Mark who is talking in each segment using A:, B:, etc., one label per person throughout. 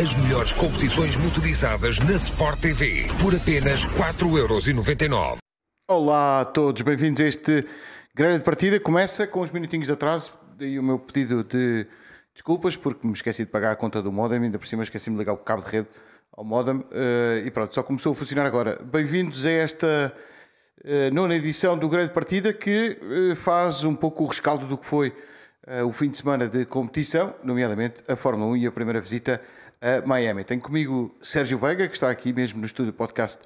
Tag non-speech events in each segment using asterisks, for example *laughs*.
A: As melhores competições motorizadas na Sport TV por apenas 4,99€.
B: Olá a todos, bem-vindos a este grande de partida. Começa com uns minutinhos de atraso, daí o meu pedido de desculpas porque me esqueci de pagar a conta do modem, ainda por cima esqueci-me de ligar o cabo de rede ao modem uh, e pronto, só começou a funcionar agora. Bem-vindos a esta uh, nona edição do Grande Partida que uh, faz um pouco o rescaldo do que foi o fim de semana de competição, nomeadamente a Fórmula 1 e a primeira visita a Miami. Tenho comigo Sérgio Veiga, que está aqui mesmo no estúdio podcast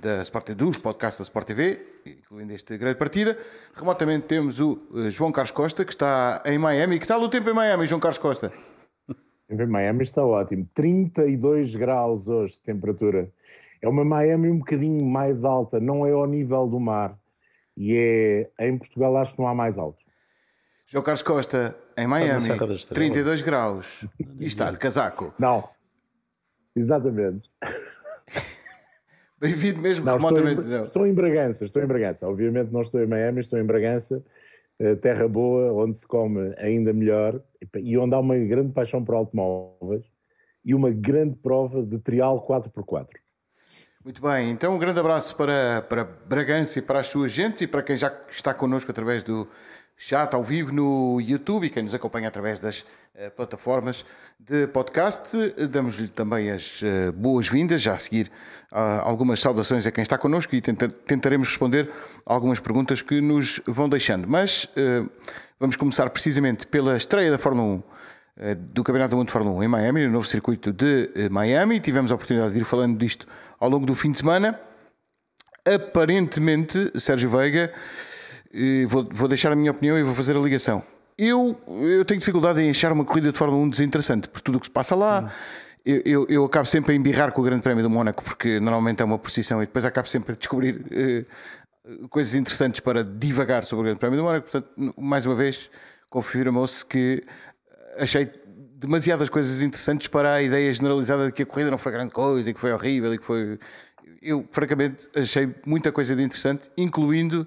B: da Sport dos podcasts da Sport TV, incluindo este grande partida. Remotamente temos o João Carlos Costa, que está em Miami. Que tal o tempo em Miami, João Carlos Costa?
C: Em Miami está ótimo. 32 graus hoje de temperatura. É uma Miami um bocadinho mais alta, não é ao nível do mar. E é em Portugal acho que não há mais alto.
B: João Carlos Costa, em Miami, 32 graus. *laughs* E está de casaco.
C: Não. Exatamente. *laughs*
B: Bem-vindo mesmo
C: não, remotamente. Estou em, estou em Bragança, estou em Bragança. Obviamente não estou em Miami, estou em Bragança eh, terra boa, onde se come ainda melhor e onde há uma grande paixão por automóveis e uma grande prova de trial 4x4.
B: Muito bem, então um grande abraço para, para Bragança e para as suas gentes e para quem já está connosco através do chat ao vivo no YouTube e quem nos acompanha através das uh, plataformas de podcast. Damos-lhe também as uh, boas-vindas, já a seguir uh, algumas saudações a quem está connosco e tenta tentaremos responder algumas perguntas que nos vão deixando. Mas vamos começar precisamente pela estreia da Fórmula 1 do Campeonato do Mundo de Fórmula 1 em Miami, no novo circuito de Miami. Tivemos a oportunidade de ir falando disto ao longo do fim de semana. Aparentemente, Sérgio Veiga vou, vou deixar a minha opinião e vou fazer a ligação. Eu, eu tenho dificuldade em achar uma corrida de Fórmula 1 desinteressante, por tudo o que se passa lá. Hum. Eu, eu, eu, acabo sempre a embirrar com o Grande Prémio do Mónaco, porque normalmente é uma procissão e depois acabo sempre a descobrir uh, coisas interessantes para divagar sobre o Grande Prémio do Mónaco. Portanto, mais uma vez, confirmou-se que achei demasiadas coisas interessantes para a ideia generalizada de que a corrida não foi grande coisa e que foi horrível e que foi. Eu, francamente, achei muita coisa de interessante, incluindo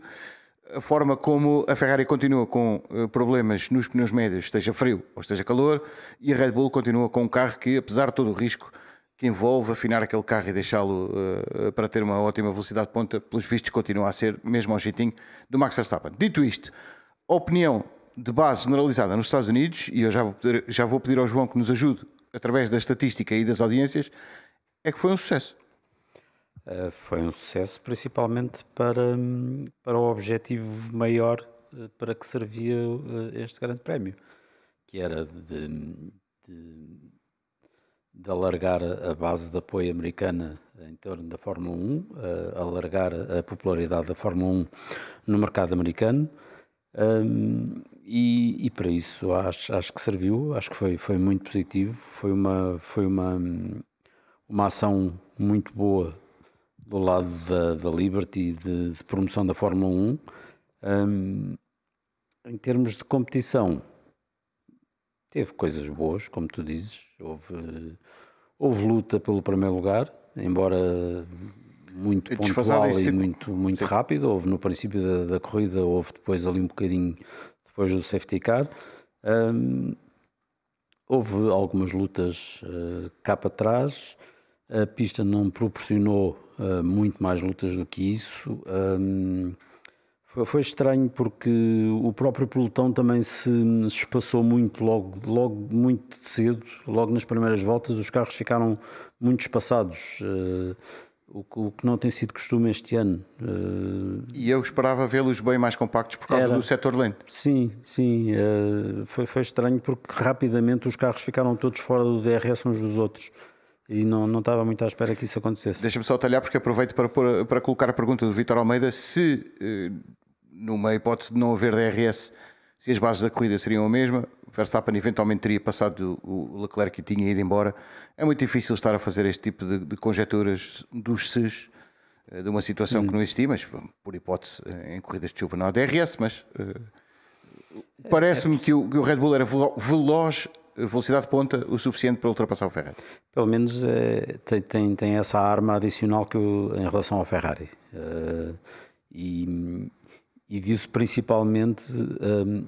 B: a forma como a Ferrari continua com eh, problemas nos pneus médios, esteja frio ou esteja calor, e a Red Bull continua com um carro que, apesar de todo o risco que envolve afinar aquele carro e deixá-lo uh, para ter uma ótima velocidade de ponta, pelos vistos continua a ser mesmo ao jeitinho do Max Verstappen. Dito isto, a opinião de base generalizada nos Estados Unidos, e eu já vou, já vou pedir ao João que nos ajude através da estatística e das audiências, é que foi um sucesso.
D: Eh, foi um sucesso, principalmente para, para o objetivo maior eh, para que servia eh, este grande prémio, que era de, de, de alargar a base de apoio americana em torno da Fórmula 1, alargar a popularidade da Fórmula 1 no mercado americano. Um, e, e, para isso acho, acho que serviu, acho que foi, foi muito positivo, foi uma, foi uma, uma ação muito boa do lado da, da Liberty de, de, promoção da Fórmula 1. Um, em termos de competição, teve coisas boas, como tu dizes. Houve, houve luta pelo primeiro lugar, embora muito pontual e muito, muito rápido. Houve no princípio da, da, corrida, houve depois ali um bocadinho depois do safety car. Um, houve algumas lutas uh, cá para trás. A pista não proporcionou muito mais lutas do que isso. Um, foi, foi, estranho porque o próprio pelotão também se espaçou muito logo, logo muito cedo, logo nas primeiras voltas, os carros ficaram muito espaçados. Uh, o, o, que não tem sido costume este ano.
B: Uh, e eu esperava vê-los bem mais compactos por causa era, do setor lento.
D: Sim, sim. Uh, foi, foi estranho porque rapidamente os carros ficaram todos fora do DRS uns dos outros e não, não estava muito à espera que isso acontecesse.
B: Deixa-me só talhar porque aproveito para, para colocar a pergunta do Vitor Almeida se, eh, numa hipótese de não haver DRS, se as bases da corrida seriam a mesma, Verstappen eventualmente teria passado o Leclerc e tinha ido embora. É muito difícil estar a fazer este tipo de, de conjecturas dos SES eh, de uma situação hum. que não existia, mas por hipótese eh, em corridas de chuva não há DRS, mas uh, parece-me é, é que, o, que o Red Bull era veloz velocidade ponta o suficiente para ultrapassar o Ferrari.
D: Pelo menos é, tem, tem, tem, essa arma adicional que em relação ao Ferrari. Uh, e, e viu-se principalmente, um,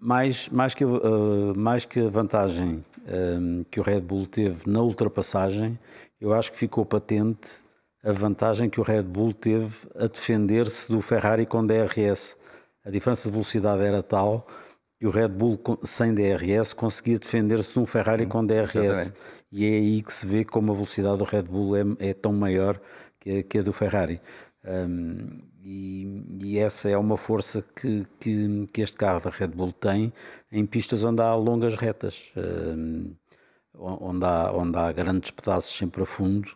D: mais, mais, que, uh, mais que a vantagem um, que o Red Bull teve na ultrapassagem, eu acho que ficou patente a vantagem que o Red Bull teve a defender-se do Ferrari com DRS. A diferença de velocidade era tal que o Red Bull sem DRS conseguia defender-se de um Ferrari hum, com DRS. Exatamente. E é aí que se vê como a velocidade do Red Bull é, é tão maior que, que a do Ferrari. Um, e, e, essa é uma força que, que, que, este carro da Red Bull tem em pistas onde há longas retas, um, onde, há, onde há grandes pedaços sempre a fundo,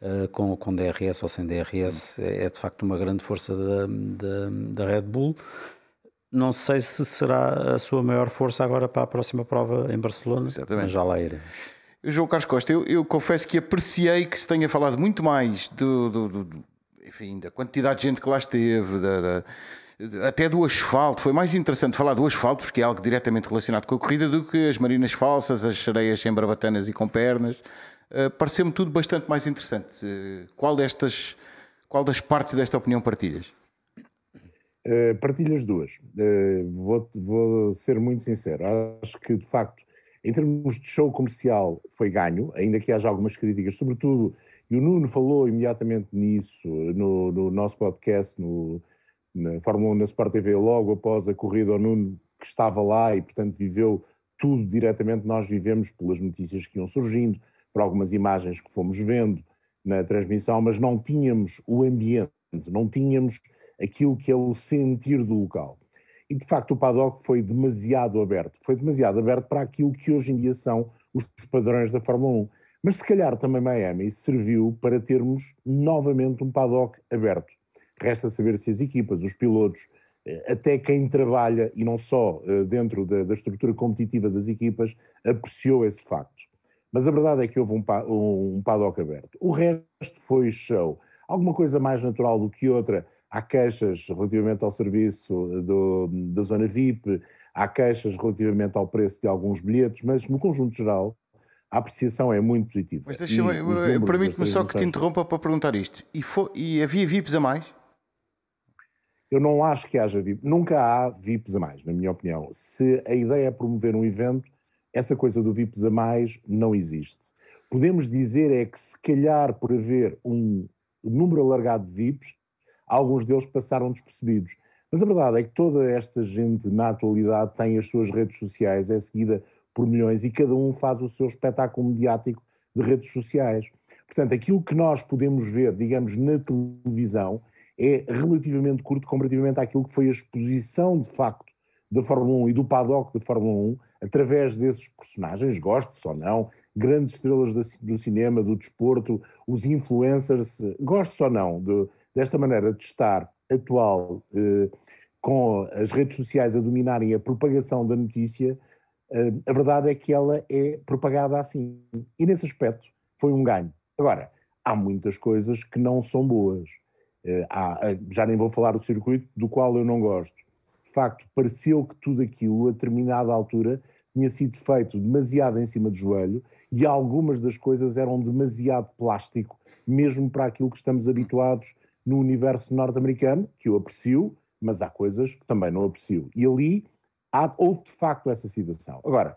D: uh, com, com DRS ou sem DRS, é, é, de facto uma grande força da, da, da, Red Bull. Não sei se será a sua maior força agora para a próxima prova em Barcelona, Exatamente. mas já lá iremos.
B: João Carlos Costa, eu, eu, confesso que apreciei que se tenha falado muito mais do, do, do enfim, da quantidade de gente que lá esteve, da, da, até do asfalto. Foi mais interessante falar do asfalto, porque é algo diretamente relacionado com a corrida, do que as marinas falsas, as sereias sem barbatanas e com pernas. Uh, Pareceu-me tudo bastante mais interessante. Uh, qual destas, qual das partes desta opinião partilhas?
C: Uh, partilho as duas. Uh, vou, vou, ser muito sincero. Acho que, de facto, em termos de show comercial, foi ganho, ainda que haja algumas críticas, sobretudo e o Nuno falou imediatamente nisso no, no nosso podcast, no, na Fórmula 1 na Sport TV, logo após a corrida, o Nuno que estava lá e, portanto, viveu tudo diretamente. Nós vivemos pelas notícias que iam surgindo, por algumas imagens que fomos vendo na transmissão, mas não tínhamos o ambiente, não tínhamos aquilo que é o sentir do local. E de facto o paddock foi demasiado aberto, foi demasiado aberto para aquilo que hoje em dia são os padrões da Fórmula 1. Mas se calhar também Miami serviu para termos novamente um paddock aberto. Resta saber se as equipas, os pilotos, eh, até quem trabalha, e não só eh, dentro da, da estrutura competitiva das equipas, apreciou esse facto. Mas a verdade é que houve um, um, paddock aberto. O resto foi show. Alguma coisa mais natural do que outra. Há queixas relativamente ao serviço do, da zona VIP, há queixas relativamente ao preço de alguns bilhetes, mas no conjunto geral a apreciação é muito positiva.
B: Mas deixa-me, permite-me só que te interrompa para perguntar isto. E, foi, e havia VIPs a mais?
C: Eu não acho que haja VIPs. Nunca há VIPs a mais, na minha opinião. Se a ideia é promover um evento, essa coisa do VIPs a mais não existe. Podemos dizer é que se calhar por haver um número alargado de VIPs, alguns deles passaram despercebidos. Mas a verdade é que toda esta gente na atualidade tem as suas redes sociais, é seguida por milhões e cada um faz o seu espetáculo mediático de redes sociais. Portanto, aquilo que nós podemos ver, digamos, na televisão é relativamente curto comparativamente àquilo que foi a exposição de facto da Fórmula 1 e do paddock da Fórmula 1 através desses personagens, gostes ou não, grandes estrelas do cinema, do desporto, os influencers, gostes ou não, de, desta maneira de estar atual eh, com as redes sociais a dominarem a propagação da notícia, a verdade é que ela é propagada assim. E nesse aspecto foi um ganho. Agora, há muitas coisas que não são boas. Eh, há, já nem vou falar do circuito, do qual eu não gosto. De facto, pareceu que tudo aquilo, a determinada altura, tinha sido feito demasiado em cima do joelho e algumas das coisas eram demasiado plástico, mesmo para aquilo que estamos habituados no universo norte-americano, que eu aprecio, mas há coisas que também não aprecio. E ali há, houve de facto essa situação. Agora,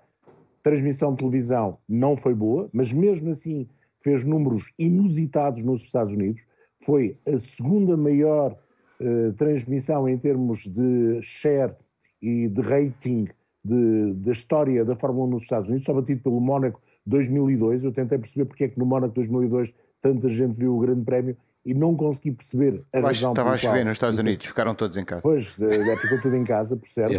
C: transmissão de televisão não foi boa, mas mesmo assim fez números inusitados nos Estados Unidos. Foi a segunda maior uh, transmissão em termos de share e de rating de, da história da Fórmula 1 nos Estados Unidos, só batido pelo Mónaco 2002. Eu tentei perceber porque é que no Mónaco 2002 tanta gente viu o Grande Prémio e não consegui perceber a
B: Estava
C: razão
B: Estava a chover nos Estados Unidos, ficaram todos em casa.
C: Pois, eh, ficou tudo em casa, por certo.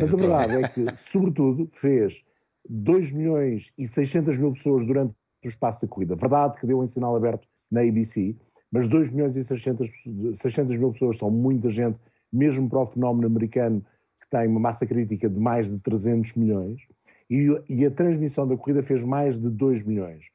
C: Mas a verdade é que, sobretudo, fez 2 milhões e 600 mil pessoas durante o espaço da corrida. Verdade que deu em sinal aberto na ABC, mas 2 milhões e 600, 600 mil pessoas são muita gente, mesmo para o fenómeno americano, que tem uma massa crítica de mais de 300 milhões, e, e a transmissão da corrida fez mais de 2 milhões.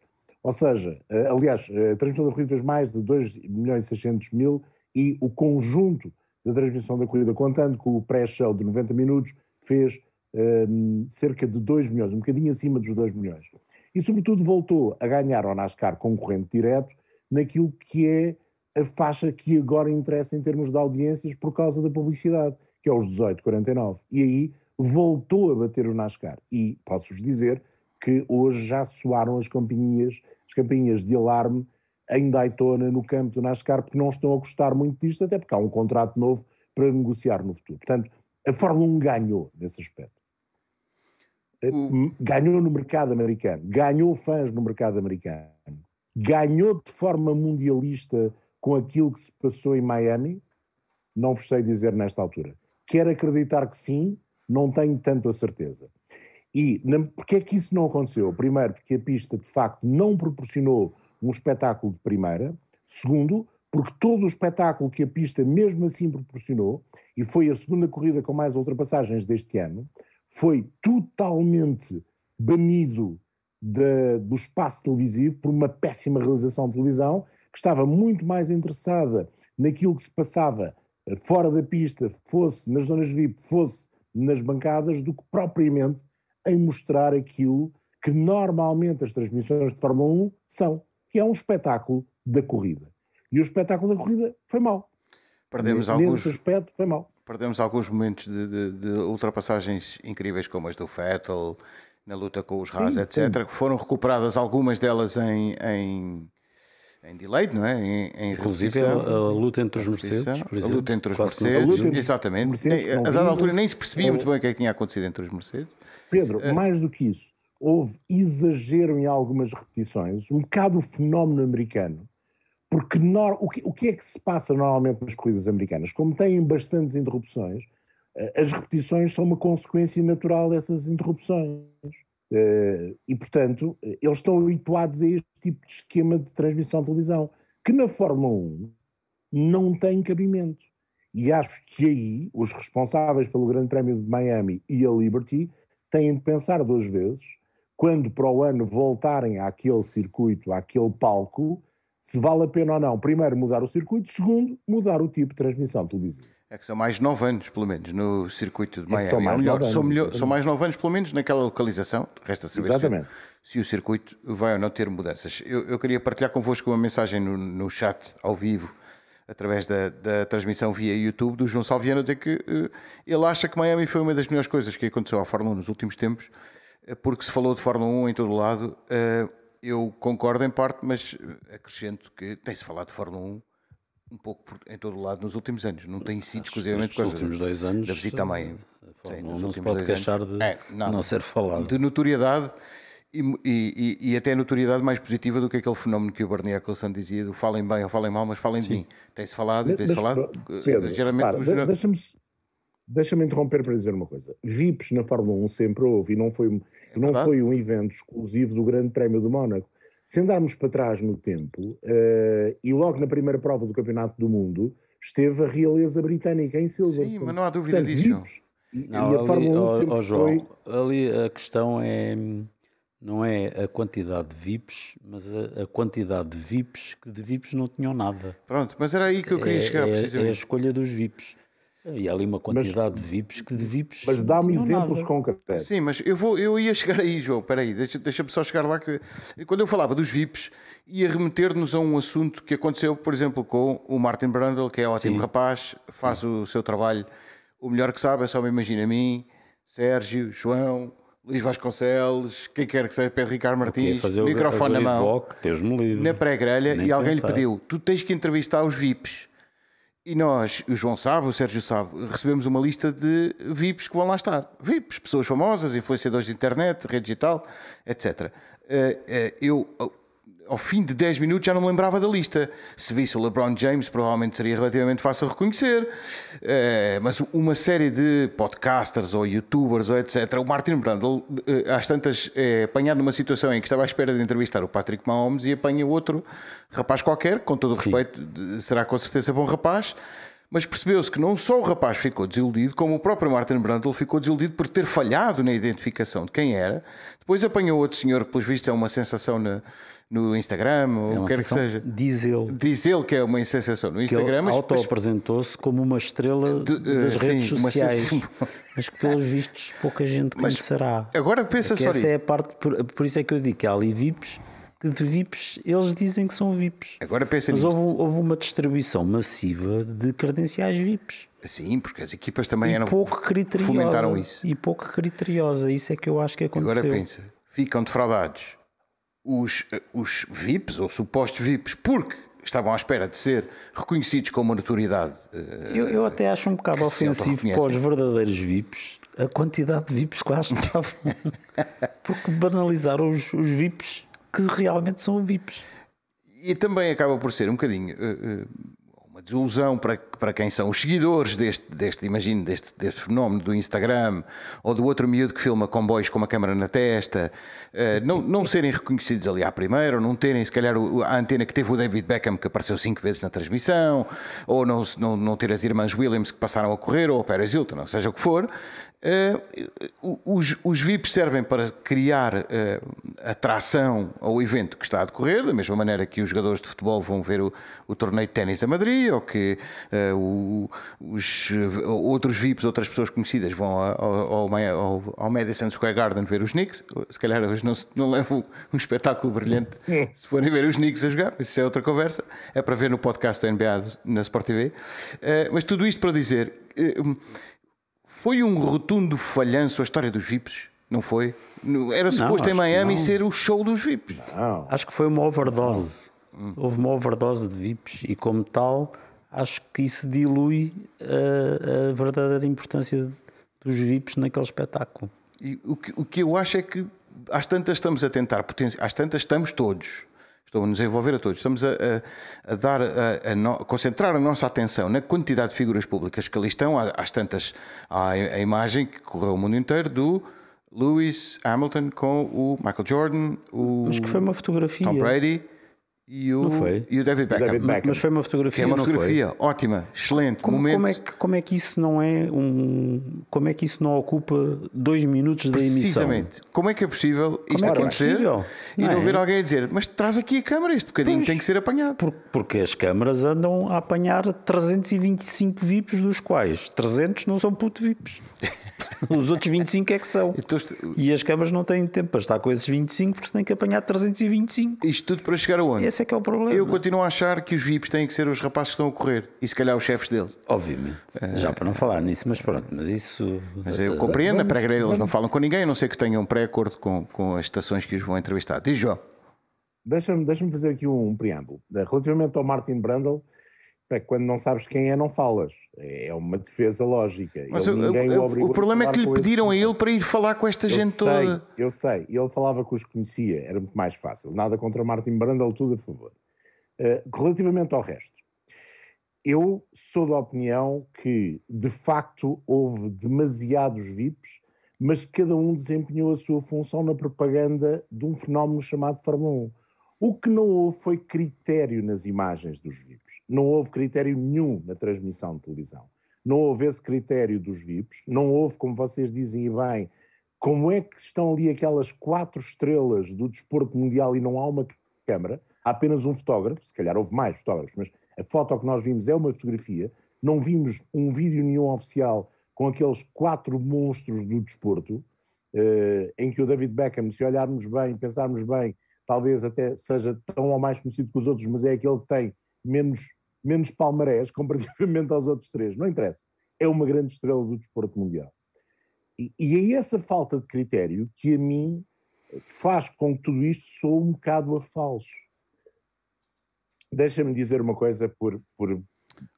C: Ou seja, eh, aliás, a transmissão da corrida fez mais de 2 milhões e 600 mil e o conjunto da transmissão da corrida, contando com o pré-show de 90 minutos, fez um, ehm, cerca de 2 milhões, um bocadinho acima dos 2 milhões. E, sobretudo, voltou a ganhar ao NASCAR concorrente direto naquilo que é a faixa que agora interessa em termos de audiências por causa da publicidade, que é os 18,49. E aí voltou a bater o NASCAR. E posso-vos dizer que hoje já soaram as campainhas, as campainhas de alarme em Daytona, no campo do NASCAR, porque não estão a gostar muito disto, até porque há um contrato novo para negociar no futuro. Portanto, a Fórmula 1 ganhou nesse aspecto. Ganhou no mercado americano, ganhou fãs no mercado americano, ganhou de forma mundialista com aquilo que se passou em Miami, não vos sei dizer nesta altura. Quero acreditar que sim, não tenho tanto a certeza. E porquê é que isso não aconteceu? Primeiro, porque a pista de facto não proporcionou um espetáculo de primeira. Segundo, porque todo o espetáculo que a pista mesmo assim proporcionou, e foi a segunda corrida com mais ultrapassagens deste ano, foi totalmente banido de, do espaço televisivo por uma péssima realização de televisão, que estava muito mais interessada naquilo que se passava eh, fora da pista, fosse nas zonas VIP, fosse nas bancadas, do que propriamente em mostrar aquilo que normalmente as transmissões de Fórmula 1 são, que é um espetáculo da corrida. E o espetáculo da corrida foi mau.
B: Perdemos
C: Nesse
B: alguns,
C: aspecto foi mau.
B: perdemos alguns momentos de, de- de ultrapassagens incríveis, como as do Vettel, na luta com os Haas,
C: Sim,
B: etc., que foram recuperadas algumas delas em, em, em delay, não é? Em, em
D: Inclusive a, a luta entre os. Mercedes, por
B: a
D: exemplo.
B: luta entre os Mercedes,
D: se
C: A luta entre
B: exatamente.
C: Mercedes
B: a dada altura nem se percebia
C: ou-
B: muito bem o que é que tinha acontecido entre os Mercedes.
C: Pedro,
B: É.
C: mais do que isso, houve exagero em algumas repetições, um bocado o fenómeno americano, porque nor- o, que, o que é que se passa normalmente nas corridas americanas? Como têm bastantes interrupções, eh, as repetições são uma consequência natural dessas interrupções. Eh, E, portanto, eh, eles estão habituados a este tipo de esquema de transmissão de televisão, que na Fórmula 1 não tem cabimento. E acho que aí os responsáveis pelo Grande Prémio de Miami e a Liberty têm de pensar duas vezes, quando para o ano voltarem àquele circuito, àquele palco, se vale a pena ou não, primeiro, mudar o circuito, segundo, mudar o tipo de transmissão televisiva.
B: É que são mais 9 anos, pelo menos, no circuito de
C: É
B: Miami.
C: são mais
B: Ou melhor,
C: nove
B: são,
C: anos,
B: melhor- são mais 9 anos, pelo menos, naquela localização. Resta saber se,
C: Exatamente.
B: se o circuito vai ou não ter mudanças. Eu, eu queria partilhar convosco uma mensagem no, no chat, ao vivo, através da, da transmissão via YouTube, do João Salviano, dizer que eh, ele acha que Miami foi uma das melhores coisas que aconteceu à Fórmula 1 nos últimos tempos, eh, porque se falou de Fórmula 1 em todo o lado. Eh, eu concordo em parte, mas acrescento que tem-se falado de Fórmula 1 um pouco por- em todo o lado nos últimos anos. Não tem sido exclusivamente por
D: Nos
B: causa
D: últimos dois anos.
B: da visita
D: eh,
B: Miami.
D: a
B: Sim,
D: Fórmula 1
B: nos
D: não se pode queixar
B: anos.
D: de
B: É, não.
D: não ser falado.
B: de notoriedade e, e- e- até notoriedade mais positiva do que aquele fenómeno que o Bernie Eccleston dizia do falem bem ou falem mal, mas falem de mim. Tem-se falado e tem-se falado.
C: Pedro,
B: eh, geralmente
C: repara,
B: os-
C: de- deixa-me deixa-me interromper para dizer uma coisa. VIPs na Fórmula 1 sempre houve e não foi, um-
B: É
C: não foi um evento exclusivo do Grande Prémio do Mónaco. Se andarmos para trás no tempo, eh, e logo na primeira prova do Campeonato do Mundo, esteve a realeza britânica em Silverstone.
B: Sim, mas não há dúvida
C: Portanto,
B: disso.
C: VIPs, e,
D: Não,
C: e a
D: ali,
C: Fórmula 1
D: ó-
C: sempre
D: ó, João,
C: foi...
D: ali a questão é não é a quantidade de VIPs, mas a, a quantidade de VIPs que de VIPs não tinham nada.
B: Pronto, mas era aí que eu queria
D: é,
B: chegar
D: é- é a escolha dos VIPs. Havia ali uma quantidade de VIPs que de VIPs.
C: Mas
D: não
C: dá-me exemplos
D: nada.
C: concretos.
B: Sim, mas eu, vou, eu ia chegar aí, João. Espera aí, deixa- deixa-me só chegar lá. que Quando eu falava dos VIPs, ia remeter-nos a um assunto que aconteceu, por exemplo, com o Martin Brundle, que é ótimo
D: Sim.
B: rapaz, faz o seu trabalho o melhor que sabe, é só me imagina a mim, Sérgio, João, Luís Vasconcelos, quem quer que seja, Pedro Ricardo Martins,
D: fazer
B: microfone na mão, na pré-grelha, e alguém
D: pensar.
B: lhe pediu: tu tens que entrevistar os VIPs. E nós, o João sabe, o Sérgio sabe, recebemos uma lista de VIPs que vão lá estar. VIPs, pessoas famosas, influenciadores de internet, rede digital, etc. Eh, eh, eu, ao- fim de 10 minutos, já não me lembrava da lista. Se visse o LeBron James, provavelmente seria relativamente fácil reconhecer. Eh, mas uma série de podcasters ou youtubers ou etc. O Martin Brundle, eh, às tantas, é apanhado numa situação em que estava à espera de entrevistar o Patrick Mahomes e apanha outro rapaz qualquer, com todo o
D: Sim.
B: respeito, de- será com certeza bom rapaz. Mas percebeu-se que não só o rapaz ficou desiludido, como o próprio Martin Brundle ficou desiludido por ter falhado na identificação de quem era. Depois apanhou outro senhor que, pelos vistos, é uma sensação na- no Instagram, ou
D: É
B: o que quer que seja.
D: Diz ele.
B: Diz ele que é uma sensação no
D: Que
B: Instagram,
D: ele
B: mas depois-
D: auto-apresentou-se como uma estrela
B: De-
D: das
B: eh,
D: redes
B: sim, uma
D: sociais, *laughs* mas que pelos vistos pouca gente
B: Mas
D: conhecerá.
B: agora pensa
D: Que
B: só
D: essa
B: nisso.
D: é a parte, por, por isso é que eu digo que há ali VIPs que de VIPs eles dizem que são VIPs.
B: Agora pensa
D: Mas houve, houve uma distribuição massiva de credenciais VIPs.
B: Sim, porque as equipas também
D: e
B: eram.
D: pouco criteriosa.
B: fomentaram isso.
D: E pouco criteriosa. Isso é que eu acho que aconteceu.
B: Agora pensa, ficam defraudados os, eh, os VIPs ou supostos VIPs porque estavam à espera de ser reconhecidos como uma notoriedade. eh,
D: Eu, eu até acho um bocado ofensivo para os
B: autorreconhecem.
D: verdadeiros VIPs a quantidade de VIPs que lá estavam. *laughs* Porque banalizaram os, os VIPs que realmente são VIPs.
B: E também acaba por ser um bocadinho eh, uma desilusão para, para quem são os seguidores deste, deste imagino, deste, deste fenómeno do Instagram ou do outro miúdo que filma comboios com uma câmara na testa, eh, não, não serem reconhecidos ali à primeira, ou não terem, se calhar, a antena que teve o David Beckham, que apareceu cinco vezes na transmissão, ou não, não, não ter as irmãs Williams que passaram a correr, ou a Paris Hilton, ou seja o que for. Eh, os, os VIPs servem para criar eh, atração ao evento que está a decorrer, da mesma maneira que os jogadores de futebol vão ver o, o torneio de ténis a Madrid, ou que eh, o- os eh, outros VIPs, outras pessoas conhecidas, vão ao, ao, ao- ao Madison Square Garden ver os Knicks. Se calhar hoje não, não levam um espetáculo brilhante se forem ver os Knicks a jogar, isso é outra conversa. É para ver no podcast da NBA na Sport TV. Eh, mas tudo isto para dizer. Foi um rotundo falhanço a história dos VIPs, não foi? Era suposto em Miami ser o show dos VIPs.
C: Não.
D: Acho que foi uma overdose.
B: Hum.
D: Houve uma overdose de VIPs e, como tal, acho que isso dilui a, a verdadeira importância dos VIPs naquele espetáculo.
B: E o, que, o que eu acho é que às tantas estamos a tentar potenciar, às tantas estamos todos, estou a nos envolver a todos, estamos a, a- a dar, a, no- concentrar a nossa atenção na quantidade de figuras públicas que ali estão, Há- às tantas há a, imagem que correu o mundo inteiro do Lewis Hamilton com o Michael Jordan, o
D: Mas que foi uma fotografia.
B: Tom Brady e o, e o David Beckham.
C: David Beckham.
D: Mas foi uma fotografia.
B: Que é uma
D: não foi?
B: fotografia ótima, excelente,
D: Como,
B: momento.
D: como é que, como é que isso não é um. Como é que isso não ocupa dois minutos da emissão?
B: Precisamente. Como é que é possível isto
D: Como é é
B: acontecer
D: possível?
B: e
D: Não
B: não
D: é?
B: ver alguém a dizer mas traz aqui a câmara, este bocadinho
D: Pois.
B: tem que ser apanhado.
D: Por- porque as câmaras andam a apanhar 325 VIPs, dos quais 300 não são puto VIPs. *laughs* Os outros 25 é que são.
B: Então,
D: E as câmaras não têm tempo para estar com esses 25 porque têm que apanhar 325.
B: isto tudo para chegar aonde?
D: Esse é que é o problema.
B: Eu continuo a achar que os VIPs têm que ser os rapazes que estão a correr e se calhar os chefes deles.
D: Obviamente. Já para não falar nisso, mas pronto, mas isso.
B: Mas eu compreendo, a
C: vamos-
B: pré-grade eles não falam com ninguém, a não ser que tenham um pré-acordo com, com as estações que os vão entrevistar. Diz João.
C: Deixa-me deixa fazer aqui um, preâmbulo. Relativamente ao Martin Brundle, é, quando não sabes quem é, não falas. É uma defesa lógica.
B: Mas
C: Ele-
B: o,
C: ninguém
B: o- o problema é que lhe
C: com esse
B: pediram a ele para ir falar com esta
C: Eu
B: gente
C: sei,
B: toda.
C: eu sei. Ele falava que os conhecia, era muito mais fácil. Nada contra Martin Brundle, tudo a favor. Eh, relativamente ao resto, eu sou da opinião que, de facto, houve demasiados VIPs, mas cada um desempenhou a sua função na propaganda de um fenómeno chamado Fórmula 1. O que não houve foi critério nas imagens dos VIPs. Não houve critério nenhum na transmissão de televisão. Não houve esse critério dos VIPs. Não houve, como vocês dizem e bem, como é que estão ali aquelas quatro estrelas do desporto mundial e não há uma câmara, há apenas um fotógrafo, se calhar houve mais fotógrafos, mas a foto que nós vimos é uma fotografia, não vimos um vídeo nenhum oficial com aqueles quatro monstros do desporto, eh, em que o David Beckham, se olharmos bem, pensarmos bem, talvez até seja tão ou mais conhecido que os outros, mas é aquele que tem menos, menos palmarés *laughs* comparativamente aos outros três, não interessa, é uma grande estrela do desporto mundial. E, e é essa falta de critério que a mim faz com que tudo isto soe um bocado a falso. Deixa-me dizer uma coisa por, por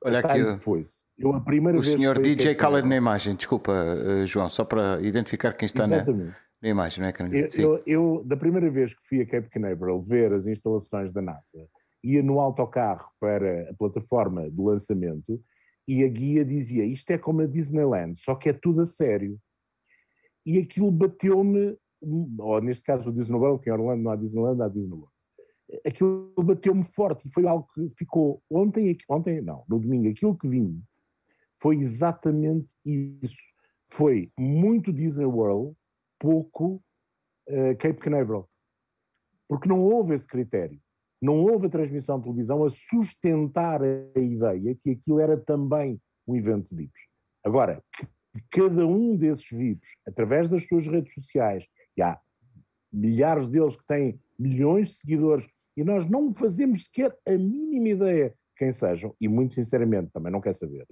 B: Olha aqui
C: foi-se. Eu a primeira
B: o
C: vez
B: senhor DJ
C: Cape
B: Khaled na imagem. Desculpa, eh, João, só para identificar quem está na,
C: Exatamente.
B: na imagem, não é? Carolina?
C: Eu, eu- eu, da primeira vez que fui a Cape Canaveral ver as instalações da NASA, ia no autocarro para a plataforma do lançamento e a guia dizia isto é como a Disneyland, só que é tudo a sério. E aquilo bateu-me, ou neste caso o Disney World, que em Orlando não há Disneyland, há Disney World. Aquilo bateu-me forte e foi algo que ficou ontem, ontem não, no domingo, aquilo que vim foi exatamente isso. Foi muito Disney World, pouco eh, Cape Canaveral. Porque não houve esse critério. Não houve a transmissão de televisão a sustentar a ideia que aquilo era também um evento de VIPs. Agora, que cada um desses VIPs, através das suas redes sociais, e há milhares deles que têm milhões de seguidores, e nós não fazemos sequer a mínima ideia quem sejam, e muito sinceramente também não quer saber.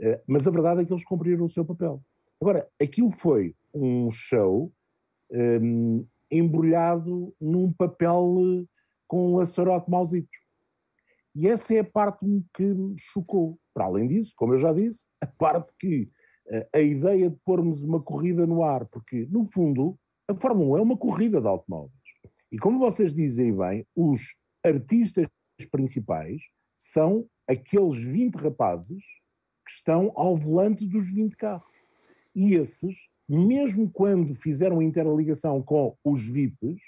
C: Eh, mas a verdade é que eles cumpriram o seu papel. Agora, aquilo foi um show um, embrulhado num papel eh, com um laçarote mauzito. E essa é a parte que me chocou. Para além disso, como eu já disse, a parte que uh, a ideia de pormos uma corrida no ar, porque no fundo a Fórmula 1 é uma corrida de automóveis. E como vocês dizem bem, os artistas principais são aqueles 20 rapazes que estão ao volante dos 20 carros. E esses, mesmo quando fizeram interligação com os VIPs,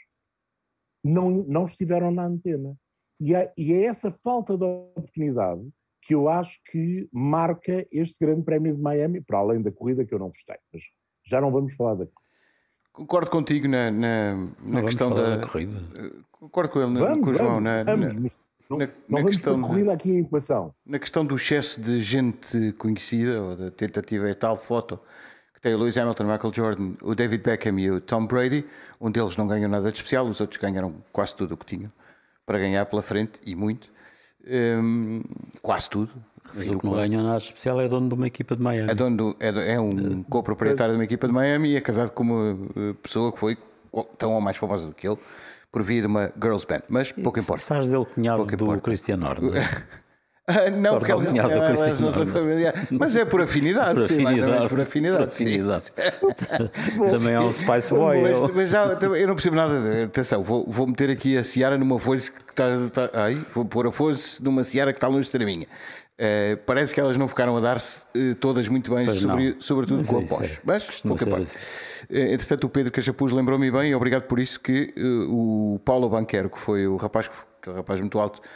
C: não, não estiveram na antena. E é, e é essa falta de oportunidade que eu acho que marca este grande prémio de Miami, para além da corrida que eu não gostei. Mas já não vamos falar da
B: Concordo contigo na, na, na questão da,
D: da corrida.
B: Concordo com ele, vamos, com o João, na, vamos, na,
C: não, na, não na questão da corrida aqui em equação.
B: Na questão do excesso de gente conhecida, ou da tentativa e tal foto, tem o Lewis Hamilton, Michael Jordan, o David Beckham e o Tom Brady, um deles não ganhou nada de especial, os outros ganharam quase tudo o que tinham para ganhar pela frente, e muito. Um, quase tudo.
D: Mas o que não ganha nada especial é dono de uma equipa de Miami.
B: É, dono do, é, é um coproprietário de uma equipa de Miami e é casado com uma eh, pessoa que foi tão ou mais famosa do que ele por via de uma girls band, mas pouco importa. Se
D: faz dele cunhado pouco do importa. Cristiano Ronaldo. *laughs*
B: Ah, *laughs* não, porque ele, ela, ela, ela não são familiar, mas é por afinidade, *laughs* por sim, afinidade,
D: por afinidade. Por afinidade. *laughs* Também é um Spice
B: Boy. Mas, mas já, eu não percebo nada. De, atenção, vou, vou meter aqui a Ciara numa foice que está. está aí, vou pôr a foice numa Ciara que está longe de ser a minha. Uh, parece que elas não ficaram a dar-se uh, todas muito bem, sobre, sobretudo mas com a pós. É. Mas, pouca parte. Assim. Uh, entretanto, o Pedro Cachapuz lembrou-me bem, e obrigado por isso, que o Paulo Banquero, que foi o rapaz, que é um rapaz muito alto, que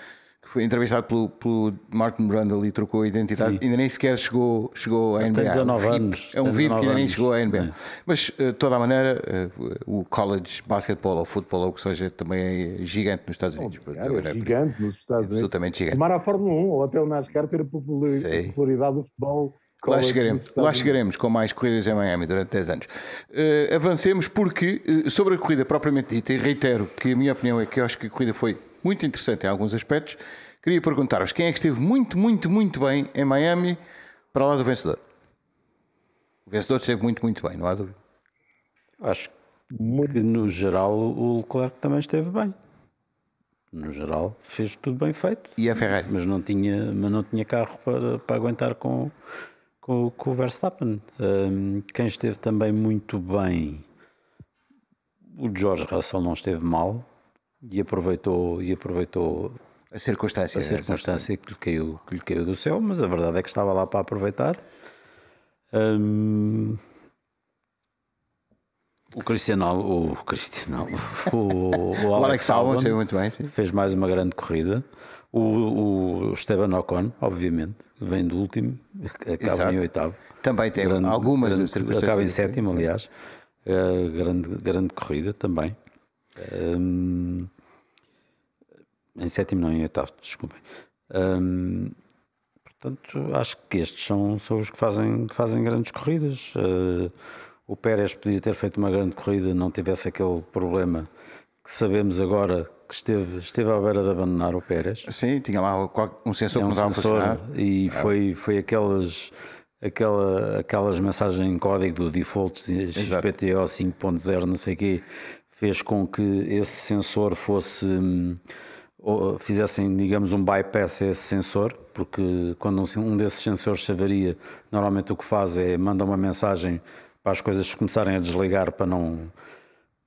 B: foi entrevistado pelo, pelo Martin Brundle e trocou a identidade, Sim. ainda nem sequer chegou, chegou à NBA.
D: 19 anos.
B: É um VIP que ainda nem chegou à NBA. É. Mas, de toda a maneira, o college basketball ou futebol ou o que seja também é gigante nos Estados Unidos.
C: Oh, é, é gigante nos Estados Unidos.
B: Absolutamente gigante.
C: Tomar a Fórmula 1 ou até o NASCAR ter a popularidade do futebol
B: Lá chegaremos, lá chegaremos com mais corridas em Miami durante 10 anos. Uh, avancemos porque, uh, sobre a corrida propriamente dita, e reitero que a minha opinião é que eu acho que a corrida foi muito interessante em alguns aspectos. Queria perguntar-vos quem é que esteve muito, muito, muito bem em Miami para lá do vencedor. O vencedor esteve muito, muito bem, não há dúvida.
D: Acho que no geral o Leclerc também esteve bem. No geral fez tudo bem feito.
B: E a Ferrari?
D: Mas não tinha, mas não tinha carro para, para aguentar com, com, com o Verstappen. Um, quem esteve também muito bem, o George Russell não esteve mal, e aproveitou, e aproveitou
B: a circunstância,
D: a circunstância que, lhe caiu, que lhe caiu do céu, mas a verdade é que estava lá para aproveitar. Hum, o Cristiano, o Cristiano, *laughs* o, o Alex, Alex Albon muito bem, sim. fez mais uma grande corrida. O, o Esteban Ocon, obviamente, vem do último, acaba Exato. em oitavo.
B: Também tem grande, algumas
D: grande, circunstâncias. Acaba em sétimo, aliás. Uh, grande, grande corrida também. Um, em sétimo, não, em oitavo, desculpem. Um, portanto, acho que estes são, são os que fazem, que fazem grandes corridas. Uh, o Pérez podia ter feito uma grande corrida, não tivesse aquele problema que sabemos agora que esteve, esteve à beira de abandonar o Pérez.
B: Sim, tinha lá um sensor é um que não sensor
D: E é. foi, foi aquelas, aquela, aquelas mensagens em código do default XPTO 5.0, não sei o quê, fez com que esse sensor fosse hum, fizessem, digamos, um bypass a esse sensor, porque quando um desses sensores se avaria, normalmente o que faz é manda uma mensagem para as coisas começarem a desligar para não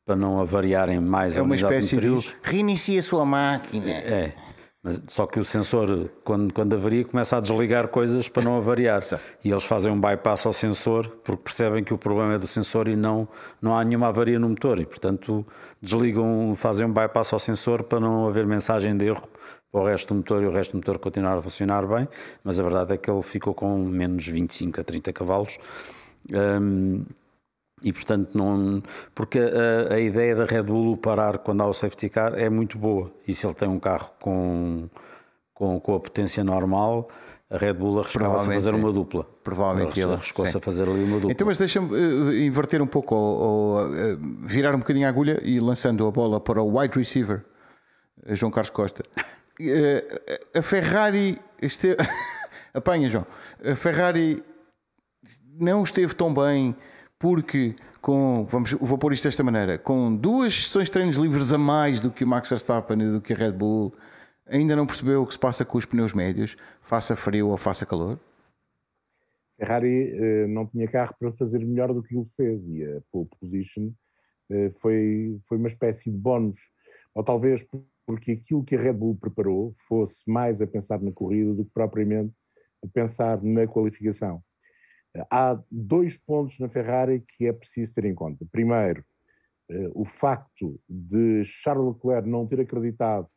D: para não avariarem mais
B: é a unidade É uma espécie de reinicia a sua máquina.
D: É, mas só que o sensor, quando, quando avaria, começa a desligar coisas para não avariar. E eles fazem um bypass ao sensor porque percebem que o problema é do sensor e não, não há nenhuma avaria no motor. E, portanto, desligam, fazem um bypass ao sensor para não haver mensagem de erro para o resto do motor e o resto do motor continuar a funcionar bem. Mas a verdade é que ele ficou com menos 25 a 30 cavalos. Um, e portanto não porque a, a, ideia da Red Bull parar quando há o safety car é muito boa e se ele tem um carro com, com, com a potência normal a Red Bull arriscava-se a fazer uma dupla.
B: Provavelmente ele
D: arriscou-se a fazer ali uma dupla.
B: Então, mas deixa-me uh, inverter um pouco, ou, ou uh, virar um bocadinho a agulha e lançando a bola para o wide receiver, João Carlos Costa. A Ferrari esteve... *laughs* apanha, João. A Ferrari não esteve tão bem porque com, vamos, vou pôr isto desta maneira, com duas sessões de treinos livres a mais do que o Max Verstappen e do que a Red Bull, ainda não percebeu o que se passa com os pneus médios, faça frio ou faça calor?
C: Ferrari uh, não tinha carro para fazer melhor do que ele fez e a pole position uh, foi, foi uma espécie de bónus, ou talvez porque aquilo que a Red Bull preparou fosse mais a pensar na corrida do que propriamente a pensar na qualificação. Há dois pontos na Ferrari que é preciso ter em conta. Primeiro, eh, o facto de Charles Leclerc não ter acreditado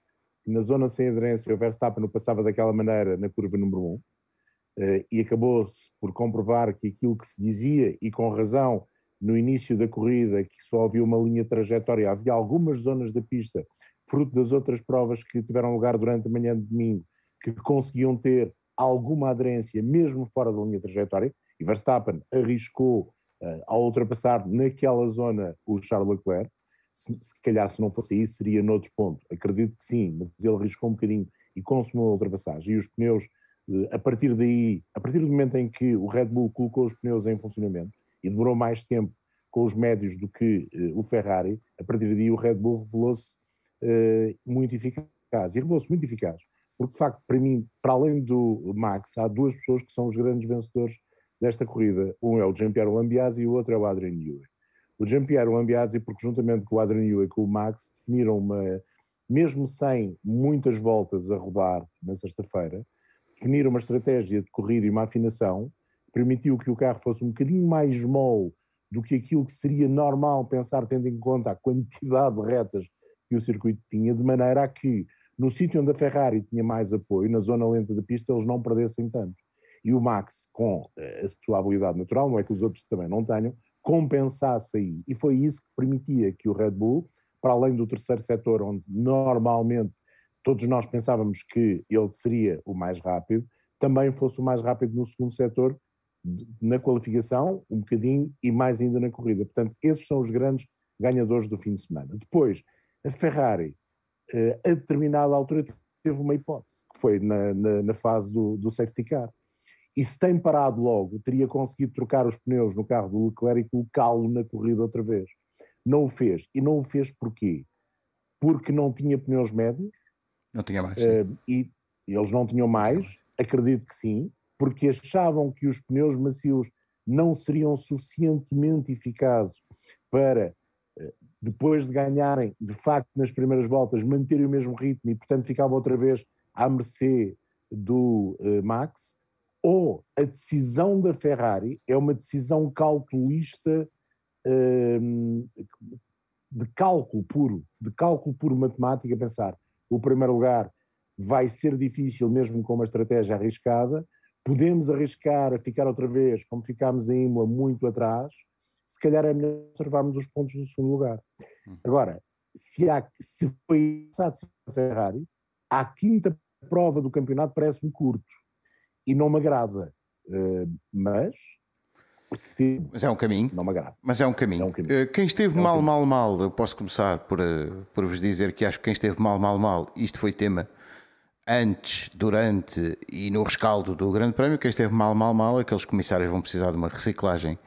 C: que na zona sem aderência o Verstappen não passava daquela maneira na curva número 1 eh, e acabou-se por comprovar que aquilo que se dizia, e com razão, no início da corrida, que só havia uma linha trajetória, havia algumas zonas da pista, fruto das outras provas que tiveram lugar durante a manhã de domingo, que conseguiam ter alguma aderência, mesmo fora da linha trajetória, e Verstappen arriscou uh, ao ultrapassar naquela zona o Charles Leclerc. Se, se calhar, se não fosse isso, seria noutro ponto. Acredito que sim, mas ele arriscou um bocadinho e consumou a ultrapassagem. E os pneus, uh, a partir daí, a partir do momento em que o Red Bull colocou os pneus em funcionamento e demorou mais tempo com os médios do que uh, o Ferrari, a partir daí o Red Bull revelou-se muito eficaz. E revelou-se muito eficaz. Porque, de facto, para mim, para além do Max, há duas pessoas que são os grandes vencedores desta corrida. Um é o Jean-Pierre Lambiase e o outro é o Adrian Newey. O Jean-Pierre Lambiase, porque juntamente com o Adrian Newey e com o Max, definiram uma, mesmo sem muitas voltas a rodar na sexta-feira, definiram uma estratégia de corrida e uma afinação, permitiu que o carro fosse um bocadinho mais mole do que aquilo que seria normal pensar, tendo em conta a quantidade de retas que o circuito tinha, de maneira a que no sítio onde a Ferrari tinha mais apoio, na zona lenta da pista, eles não perdessem tanto e o Max, com eh, a sua habilidade natural, não é que os outros também não tenham, compensasse aí. E foi isso que permitia que o Red Bull, para além do terceiro setor, onde normalmente todos nós pensávamos que ele seria o mais rápido, também fosse o mais rápido no segundo setor, na qualificação, um bocadinho, e mais ainda na corrida. Portanto, esses são os grandes ganhadores do fim de semana. Depois, a Ferrari, eh, a determinada altura, teve uma hipótese, que foi na, na, na fase do, do safety car e se tem parado logo, teria conseguido trocar os pneus no carro do Leclerc e colocá-lo na corrida outra vez. Não o fez. E não o fez porquê? Porque não tinha pneus médios.
B: Não tinha mais.
C: Uh, e eles não tinham mais, acredito que sim, porque achavam que os pneus macios não seriam suficientemente eficazes para, uh, depois de ganharem, de facto, nas primeiras voltas, manterem o mesmo ritmo e, portanto, ficavam outra vez à mercê do uh, Max ou a decisão da Ferrari é uma decisão calculista hum, de cálculo puro, de cálculo puro matemática, pensar o primeiro lugar vai ser difícil mesmo com uma estratégia arriscada, podemos arriscar a ficar outra vez, como ficámos em Imola, muito atrás, se calhar é melhor observarmos os pontos do segundo lugar. Hum. Agora, se, há, se foi a Ferrari, a quinta prova do campeonato parece-me curto e não me agrada. Uh, mas
B: mas é um caminho.
C: Não me agrada.
B: Mas é um caminho. É um caminho. Eh, quem esteve é um mal, caminho. mal, mal, eu posso começar por, eh, por vos dizer que acho que quem esteve mal, mal, mal, isto foi tema antes, durante e no rescaldo do Grande Prémio. Quem esteve mal, mal, mal, aqueles comissários vão precisar de uma reciclagem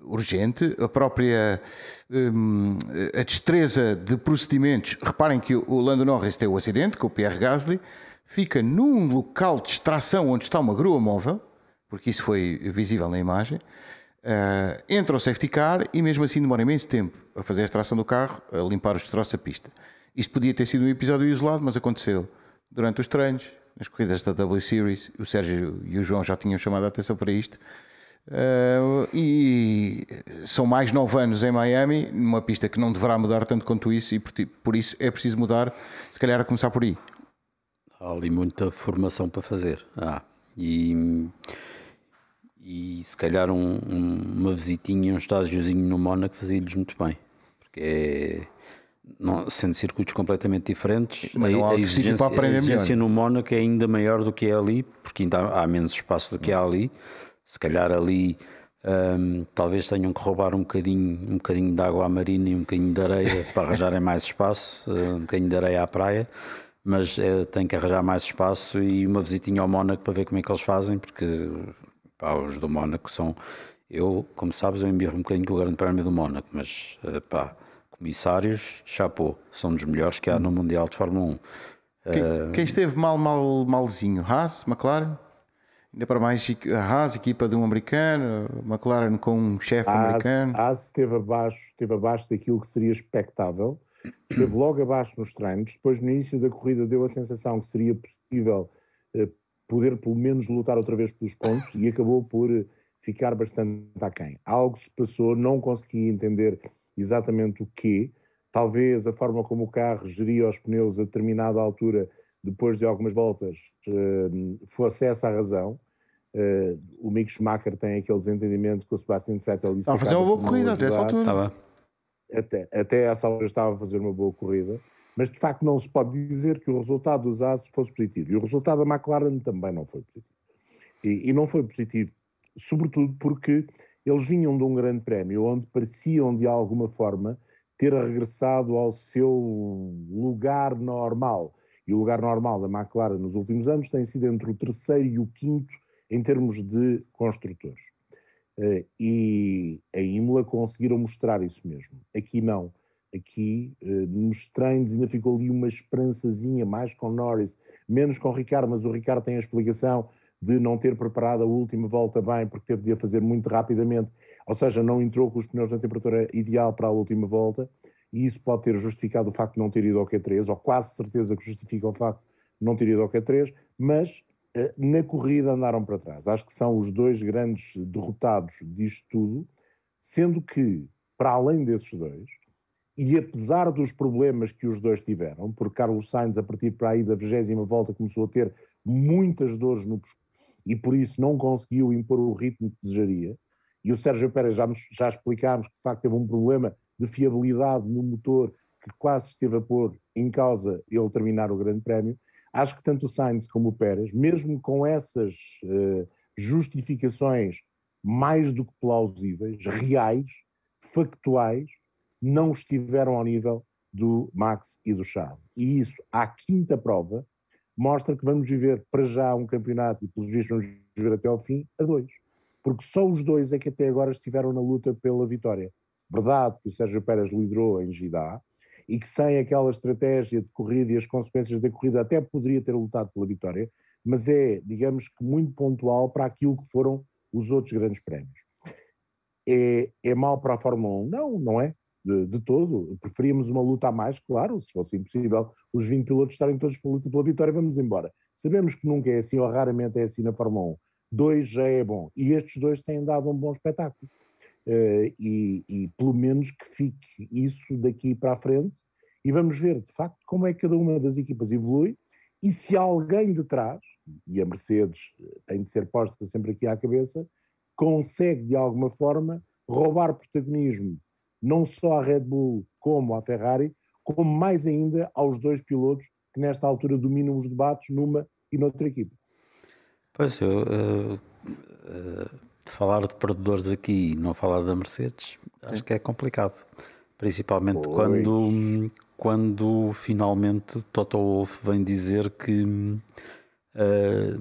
B: urgente. A própria hum, a destreza de procedimentos. Reparem que o Lando Norris teve o acidente com o Pierre Gasly fica num local de extração onde está uma grua móvel, porque isso foi visível na imagem, uh, entra o safety car e mesmo assim demora imenso tempo a fazer a extração do carro, a limpar os destroços da pista. Isto podia ter sido um episódio isolado, mas aconteceu durante os treinos, nas corridas da W Series, o Sérgio e o João já tinham chamado a atenção para isto. Uh, e são mais nove anos em Miami, numa pista que não deverá mudar tanto quanto isso, e por, por isso é preciso mudar, se calhar a começar por aí.
D: Há ali muita formação para fazer. Ah, e, e se calhar um, um, uma visitinha, um estágiozinho no Mónaco fazia-lhes muito bem. Porque é, não, sendo circuitos completamente diferentes,
B: Mas
D: a, a exigência, a exigência no Mónaco é ainda maior do que é ali, porque ainda há, há menos espaço do que há ali. Se calhar ali hum, talvez tenham que roubar um bocadinho, um bocadinho de água à marina e um bocadinho de areia *laughs* para arranjarem mais espaço, eh, um bocadinho de areia à praia, mas eh, tem que arranjar mais espaço e uma visitinha ao Mónaco para ver como é que eles fazem, porque pá, os do Mónaco são. Eu, como sabes, eu embirro um bocadinho com o Grande Prémio do Mónaco, mas eh, pá, comissários, chapô, são dos melhores que há no Mundial de Fórmula 1.
B: Quem, quem esteve mal, mal, malzinho? Haas, McLaren? Ainda para mais a Haas, equipa de um americano, McLaren com um chefe americano.
C: AS esteve abaixo, esteve abaixo daquilo que seria expectável, esteve logo abaixo nos treinos, depois no início da corrida deu a sensação que seria possível eh, poder pelo menos lutar outra vez pelos pontos e acabou por eh, ficar bastante aquém. Algo se passou, não consegui entender exatamente o quê, talvez a forma como o carro geria os pneus a determinada altura, depois de algumas voltas, eh, fosse essa a razão. Eh, o Mick Schumacher tem aquele desentendimento com o Sebastian Vettel e
B: Estava a fazer uma boa corrida até essa altura.
D: Estava.
C: Até, até essa altura estava a fazer uma boa corrida, mas de facto não se pode dizer que o resultado dos Haas fosse positivo. E o resultado da McLaren também não foi positivo. E, e não foi positivo, sobretudo porque eles vinham de um grande prémio onde pareciam de alguma forma ter regressado ao seu lugar normal. E o lugar normal da McLaren nos últimos anos tem sido entre o terceiro e o quinto em termos de construtores. Eh, e a Imola conseguiram mostrar isso mesmo. Aqui não. Aqui, eh, nos treinos, ainda ficou ali uma esperançazinha, mais com Norris, menos com Ricardo, mas o Ricardo tem a explicação de não ter preparado a última volta bem, porque teve de a fazer muito rapidamente, ou seja, não entrou com os pneus na temperatura ideal para a última volta, e isso pode ter justificado o facto de não ter ido ao Q3, ou quase certeza que justifica o facto de não ter ido ao Q3, mas na corrida andaram para trás. Acho que são os dois grandes derrotados disto tudo, sendo que, para além desses dois, e apesar dos problemas que os dois tiveram, porque Carlos Sainz, a partir para aí da 20 volta, começou a ter muitas dores no pescoço e por isso não conseguiu impor o ritmo que desejaria, e o Sérgio Pérez já, já explicámos que de facto teve um problema de fiabilidade no motor que quase esteve a pôr em causa ele terminar o Grande Prémio. Acho que tanto o Sainz como o Pérez, mesmo com essas eh, justificações mais do que plausíveis, reais, factuais, não estiveram ao nível do Max e do Charles. E isso, à quinta prova, mostra que vamos viver para já um campeonato e pelos vistos vamos viver até ao fim a dois. Porque só os dois é que até agora estiveram na luta pela vitória. Verdade que o Sérgio Pérez liderou em Gidá e que sem aquela estratégia de corrida e as consequências da corrida até poderia ter lutado pela vitória, mas é, digamos que muito pontual para aquilo que foram os outros grandes prémios. É, é para a Fórmula 1? Não, não é. De, de todo. Preferíamos uma luta a mais, claro, se fosse impossível os 20 pilotos estarem todos pela luta pela vitória, vamos embora. Sabemos que nunca é assim, ou raramente é assim na Fórmula 1. Dois já é bom. E estes dois têm dado um bom espetáculo. Eh, e, e pelo menos que fique isso daqui para a frente e vamos ver de facto como é que cada uma das equipas evolui e se alguém de trás, e a Mercedes eh, tem de ser posta sempre aqui à cabeça, consegue de alguma forma roubar protagonismo não só à Red Bull como à Ferrari, como mais ainda aos dois pilotos que nesta altura dominam os debates numa e noutra equipa.
D: Pois eu, eh, eh, falar de perdedores aqui e não falar da Mercedes, acho que é complicado. Principalmente
C: Pois.
D: quando, quando finalmente Toto Wolff vem dizer que eh,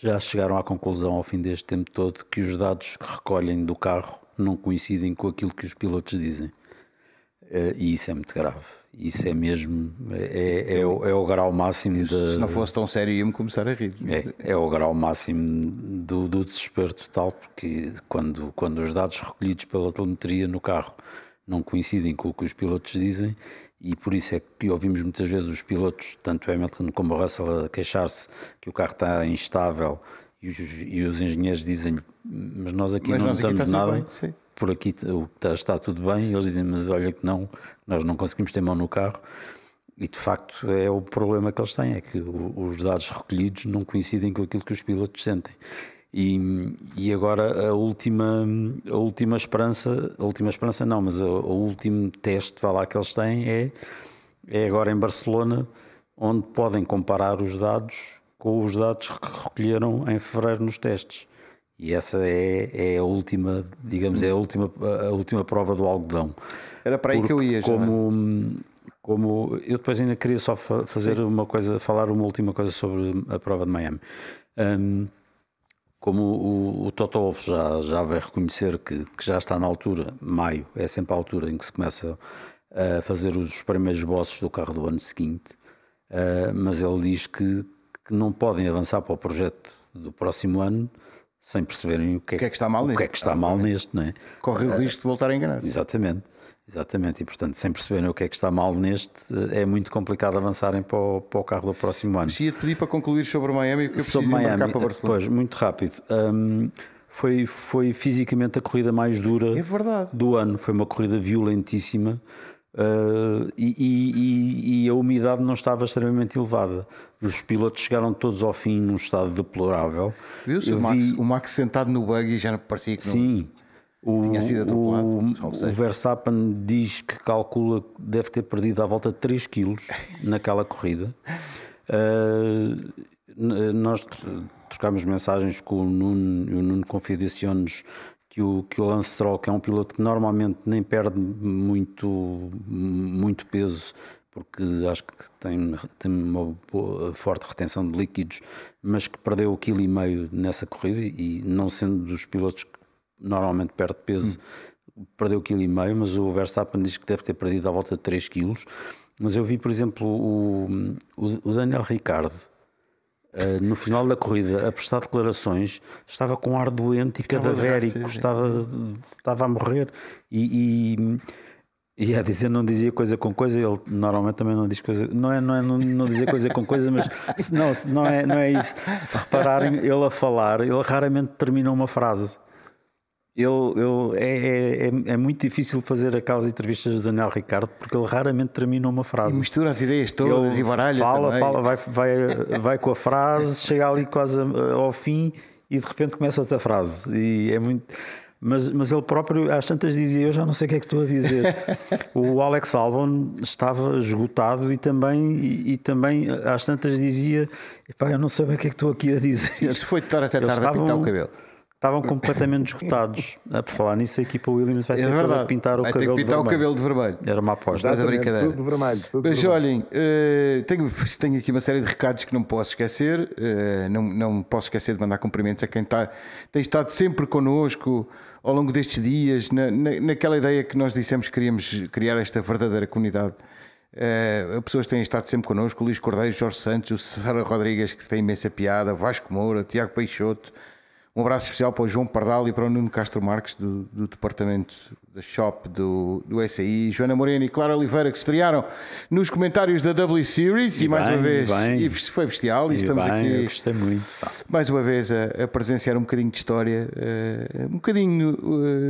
D: já chegaram à conclusão ao fim deste tempo todo que os dados que recolhem do carro não coincidem com aquilo que os pilotos dizem. Eh, e isso é muito grave. Isso é mesmo, é, é, o, é o grau máximo de...
B: Se não fosse tão sério, ia-me começar a rir.
D: É, é o grau máximo do, do desespero total, porque quando, quando os dados recolhidos pela telemetria no carro não coincidem com o que os pilotos dizem, e por isso é que ouvimos muitas vezes os pilotos, tanto Hamilton como Russell, a queixar-se que o carro está instável e os, e os engenheiros dizem mas nós aqui
B: Mas
D: não
B: nós aqui tudo
D: nada,
B: bem,
D: por aqui está, está tudo bem, e eles dizem mas olha que não, nós não conseguimos ter mão no carro, e de facto é o problema que eles têm, é que os dados recolhidos não coincidem com aquilo que os pilotos sentem. E, e agora a última, a última esperança, a última esperança não, mas o, o último teste vá lá que eles têm é, é agora em Barcelona, onde podem comparar os dados com os dados que recolheram em fevereiro nos testes. E essa é, é a última, digamos, é a última, a última prova do algodão.
B: Era para aí
D: Porque
B: que eu ia já.
D: Como, como eu depois ainda queria só fa- fazer uma coisa, falar uma última coisa sobre a prova de Miami. Hum, como o, o Toto Wolff já, já vai reconhecer que, que já está na altura, maio é sempre a altura em que se começa a fazer os primeiros bosses do carro do ano seguinte, uh, mas ele diz que, que não podem avançar para o projeto do próximo ano sem perceberem o que é,
B: O que é que está mal
D: o que,
B: neste?
D: é que está mal neste, não é?
B: Corre o risco de voltar a enganar.
D: Exatamente, exatamente. E portanto, sem perceberem o que é que está mal neste, é muito complicado avançarem para o, para o carro do próximo ano.
B: Mas ia-te pedir para concluir sobre Miami, porque eu preciso
D: Sobre Miami,
B: para Barcelona.
D: pois, muito rápido. Hum, foi, foi fisicamente a corrida mais dura
B: É
D: do ano. Foi uma corrida violentíssima uh, e, e- e- a umidade não estava extremamente elevada. Os pilotos chegaram todos ao fim num estado deplorável.
B: Viu-se o Max,
D: vi-
B: o Max sentado no buggy já não parecia que não.
D: Sim. O,
B: Tinha sido atropelado,
D: o, o. Verstappen diz que calcula que deve ter perdido à volta de 3 quilos *laughs* naquela corrida. Uh, nós tr- trocámos mensagens com o Nuno e o Nuno confidenciou-nos que o, que o Lance Stroll, que é um piloto que normalmente nem perde muito, muito peso, porque acho que tem, tem uma boa- forte retenção de líquidos, mas que perdeu o quilo e meio nessa corrida e não sendo dos pilotos que normalmente perde peso, perdeu o quilo e meio, mas o Verstappen diz que deve ter perdido à volta de 3 quilos. Mas eu vi, por exemplo, o, o, o Daniel Ricardo no final da corrida a prestar declarações, estava com ar doente e
B: Estava
D: cadavérico,
B: doente, sim, sim.
D: estava, estava a morrer e, e, e a dizer não dizia coisa com coisa, ele normalmente também não diz coisa, não é, não é não, não dizer coisa com coisa, mas se não, não, é, não é isso. Se repararem, ele a falar, ele raramente termina uma frase. É, é, é, é muito difícil fazer aquelas entrevistas de Daniel Ricardo porque ele raramente termina uma
B: E
D: frase.
B: mistura as ideias todas
D: Ele
B: e baralha
D: Fala, fala, vai, vai, vai com a frase, chega ali quase a- ao fim e de repente começa outra frase. E é muito. Mas, mas ele próprio, às tantas, dizia: Eu já não sei o que é que estou a dizer. *laughs* o Alex Albon estava esgotado e também, e, e também às tantas, dizia: Epá, Eu não sei bem o que é que estou aqui a dizer.
B: Isso foi de estar até tarde a pintar
D: estavam-
B: o cabelo.
D: Estavam completamente esgotados. A *laughs* por falar nisso, a equipa Williams vai ter
B: É
D: que
B: verdade.
D: pintar o
B: vai ter que
D: cabelo de
B: pintar o
D: vermelho.
B: cabelo de vermelho.
D: Era uma aposta.
B: Exato.
C: Exatamente,
B: brincadeira.
C: tudo vermelho. Tudo
B: Mas
C: vermelho.
B: olhem, eh, tenho, tenho aqui uma série de recados que não posso esquecer. eh, não, não posso esquecer de mandar cumprimentos a quem está, tem estado sempre connosco ao longo destes dias, na, na- naquela ideia que nós dissemos que queríamos criar esta verdadeira comunidade. Eh, pessoas que têm estado sempre connosco, o Luís Cordeiro, Jorge Santos, o Sara Rodrigues, que tem imensa piada, Vasco Moura, Tiago Peixoto. Um abraço especial para o João Pardal e para o Nuno Castro Marques, do, do departamento da Shop do, do SAI, Joana Moreno e Clara Oliveira, que se estrearam nos comentários da W Series e,
D: E
B: mais
D: bem,
B: uma vez,
D: e
B: e foi bestial. E,
D: E
B: estamos
D: bem,
B: aqui
D: gostei muito.
B: mais uma vez a, a presenciar um bocadinho de história, eh, um bocadinho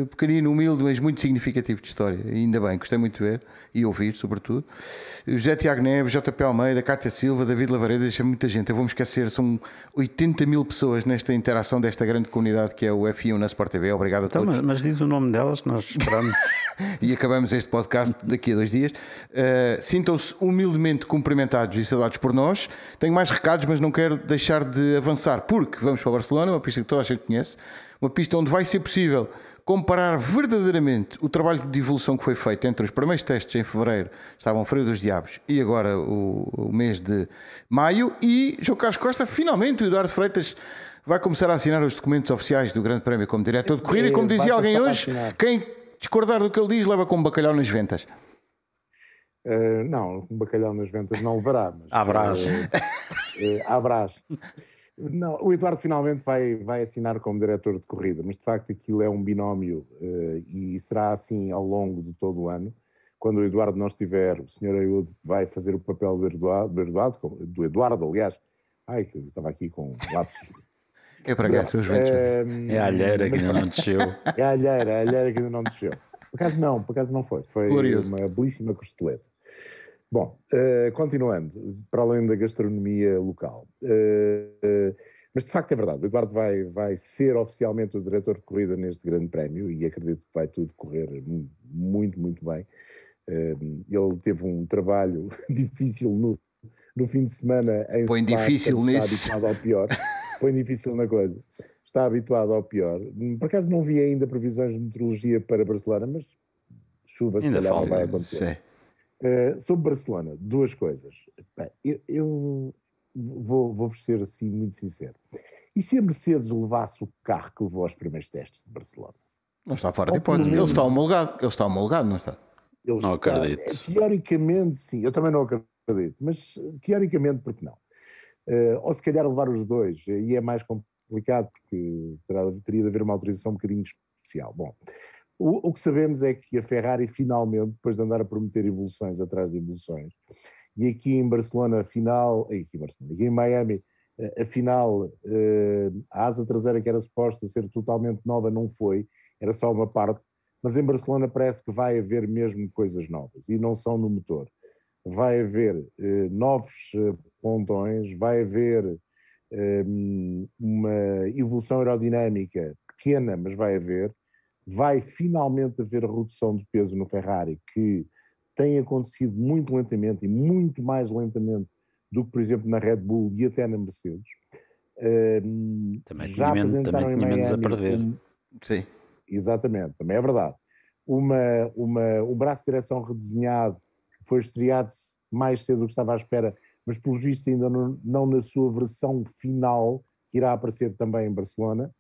B: eh, pequenino, humilde, mas muito significativo de história. E ainda bem, gostei muito de ver e ouvir, sobretudo. José Tiago Neves, JP Almeida, Cátia Silva, David Lavareda, deixa muita gente. Eu vou-me esquecer, são 80 mil pessoas nesta interação desta grande comunidade que é o F1 na Sport TV. Obrigado a
D: Então,
B: todos.
D: mas, mas diz o nome delas nós esperamos. *laughs*
B: E acabamos este podcast daqui a dois dias. Uh, Sintam-se humildemente cumprimentados e saudados por nós. Tenho mais recados, mas não quero deixar de avançar, porque vamos para Barcelona, uma pista que toda a gente conhece, uma pista onde vai ser possível comparar verdadeiramente o trabalho de evolução que foi feito entre os primeiros testes em fevereiro, estavam Freio dos Diabos, e agora o, o mês de maio. E João Carlos Costa, finalmente, o Eduardo Freitas. Vai começar a assinar os documentos oficiais do Grande Prémio como diretor de corrida, e como
C: Vai
B: dizia alguém hoje, quem discordar do que ele diz leva como bacalhau nas ventas.
C: Eh, não, um bacalhau nas ventas não levará. Mas,
D: À brás.
C: eh, eh, à brás. Não, o Eduardo finalmente vai, vai assinar como diretor de corrida, mas de facto aquilo é um binómio eh, e será assim ao longo de todo o ano. Quando o Eduardo não estiver, o Sr. Ayude vai fazer o papel do Eduardo, do Eduardo, do Eduardo, aliás. Ai, que eu estava aqui com lápis.
B: É para cá, seus ventos.
D: É a alheira que ainda não desceu.
C: É a alheira, a alheira que ainda não desceu. Por acaso não, por acaso não foi. Foi
B: Glorioso.
C: uma belíssima costeleta. Bom, eh, continuando, para além da gastronomia local. eh, Mas de facto é verdade, o Eduardo vai, vai ser oficialmente o diretor de corrida neste grande prémio e acredito que vai tudo correr muito, muito bem. Ele teve um trabalho *laughs* difícil no, no fim de semana em
B: Põe Spa, difícil nisso.
C: Está habituado ao pior. Põe difícil na coisa. Está habituado ao pior. Por acaso não vi ainda previsões de meteorologia para Barcelona, mas chuva se calhar não vai acontecer. Uh, sobre Barcelona, duas coisas. Bem, eu, eu vou, vou ser assim muito sincero. E se a Mercedes levasse o carro que levou aos primeiros testes de Barcelona?
B: Não está fora de hipótese. Ele está homologado. Ele está homologado, não está?
D: Ele não está, acredito.
C: É, teoricamente, sim. Eu também não acredito. Mas teoricamente, porque não? Uh, ou se calhar levar os dois. E é mais complicado porque terá, teria de haver uma autorização um bocadinho especial. Bom, o, o, que sabemos é que a Ferrari finalmente, depois de andar a prometer evoluções atrás de evoluções, e aqui em Barcelona, afinal, aqui em Barcelona, aqui em Miami, eh, afinal, eh, a asa traseira que era suposta ser totalmente nova não foi, era só uma parte, mas em Barcelona parece que vai haver mesmo coisas novas, e não são no motor. Vai haver eh, novos pontões, vai haver uma evolução aerodinâmica pequena, mas vai haver, vai finalmente haver redução de peso no Ferrari, que tem acontecido muito lentamente e muito mais lentamente do que, por exemplo, na Red Bull e até na Mercedes.
D: Uh, também já apresentaram também em Miami a perder. Um,
B: Sim.
C: Exatamente, também é verdade. Uma, uma, um braço de direção redesenhado que foi estreado mais cedo do que estava à espera, mas pelo visto ainda não, não na sua versão final, que irá aparecer também em Barcelona.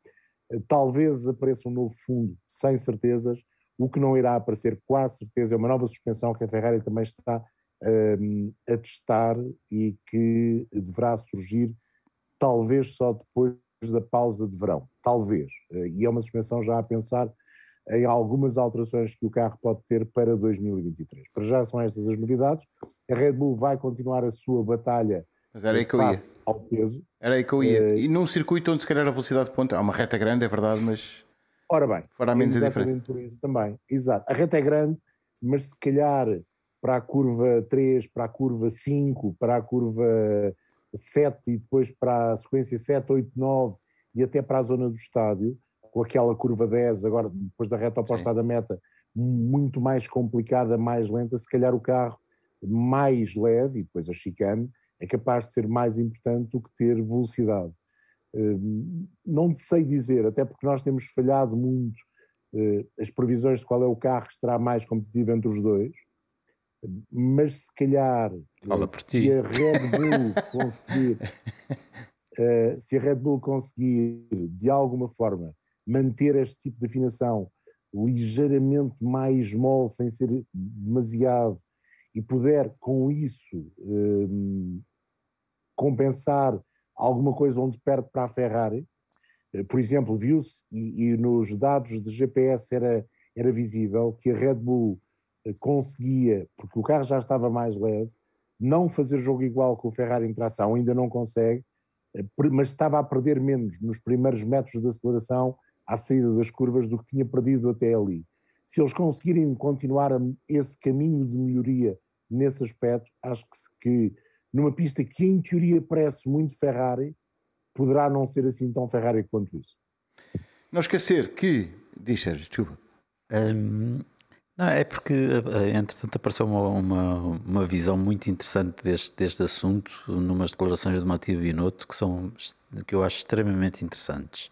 C: Talvez apareça um novo fundo, sem certezas, o que não irá aparecer, quase certeza, é uma nova suspensão que a Ferrari também está um, a testar e que deverá surgir talvez só depois da pausa de verão. Talvez. E é uma suspensão já a pensar em algumas alterações que o carro pode ter para 2023. Para já são estas as novidades. A Red Bull vai continuar a sua batalha
B: mas era aí que eu ia.
C: ao peso.
B: Era aí que eu ia. Uh, e num circuito onde se calhar a velocidade de ponta, há uma reta grande, é verdade, mas
C: Ora bem,
B: Fará menos exatamente
C: por isso também. Exato. A reta é grande, mas se calhar para a curva 3, para a curva 5, para a curva 7 e depois para a sequência 7, 8, 9 e até para a zona do estádio, com aquela curva 10, agora depois da reta oposta Sim. da meta, muito mais complicada, mais lenta, se calhar o carro mais leve e depois a chicane é capaz de ser mais importante do que ter velocidade. Hum, não sei dizer, até porque nós temos falhado muito eh, as previsões de qual é o carro que estará mais competitivo entre os dois, mas se calhar
D: eh,
C: se a Red Bull *laughs* conseguir eh, se a Red Bull conseguir de alguma forma manter este tipo de afinação ligeiramente mais mole sem ser demasiado e puder com isso hum, compensar alguma coisa onde perde para a Ferrari. Eh, por exemplo, viu-se, e, e, nos dados de GPS era, era visível, que a Red Bull eh, conseguia, porque o carro já estava mais leve, não fazer jogo igual com o Ferrari em tração, ainda não consegue, eh, mas estava a perder menos nos primeiros metros de aceleração à saída das curvas do que tinha perdido até ali. Se eles conseguirem continuar esse caminho de melhoria nesse aspecto, acho que, que numa pista que em teoria parece muito Ferrari, poderá não ser assim tão Ferrari quanto isso.
B: Não esquecer que, diz Sérgio, desculpa.
D: Um, não, é porque, eh, entretanto, apareceu uma, uma, uma, visão muito interessante deste, deste assunto, numas declarações de Matia Binotto, que, são, que eu acho extremamente interessantes,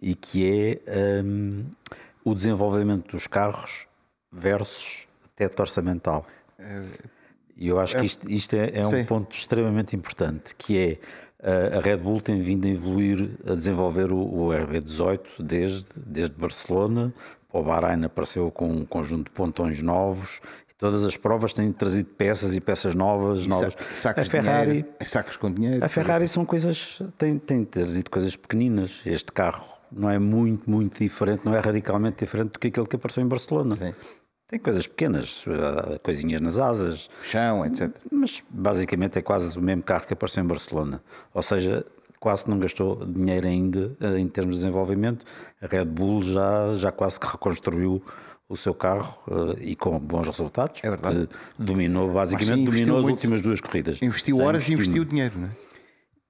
D: e que é um, o desenvolvimento dos carros versus teto orçamental. É e eu acho que é. isto, isto é, é um ponto extremamente importante, que é a Red Bull tem vindo a evoluir, a desenvolver o, o RB18 desde, desde Barcelona, o Bahrein apareceu com um conjunto de pontões novos, todas as provas têm trazido peças e peças novas, e novas.
B: Sacos a Ferrari, dinheiro, sacos com dinheiro.
D: A Ferrari são coisas, tem, tem trazido coisas pequeninas. Este carro não é muito, muito diferente, não é radicalmente diferente do que aquele que apareceu em Barcelona. Sim. Tem coisas pequenas, eh, coisinhas nas asas.
B: Chão, etc.
D: Mas basicamente é quase o mesmo carro que apareceu em Barcelona. Ou seja, quase não gastou dinheiro ainda eh, em termos de desenvolvimento. A Red Bull já, já quase que reconstruiu o seu carro uh, e com bons resultados.
B: É verdade.
D: Dominou, basicamente, dominou as últimas duas corridas.
B: Investiu horas e investiu dinheiro, não é?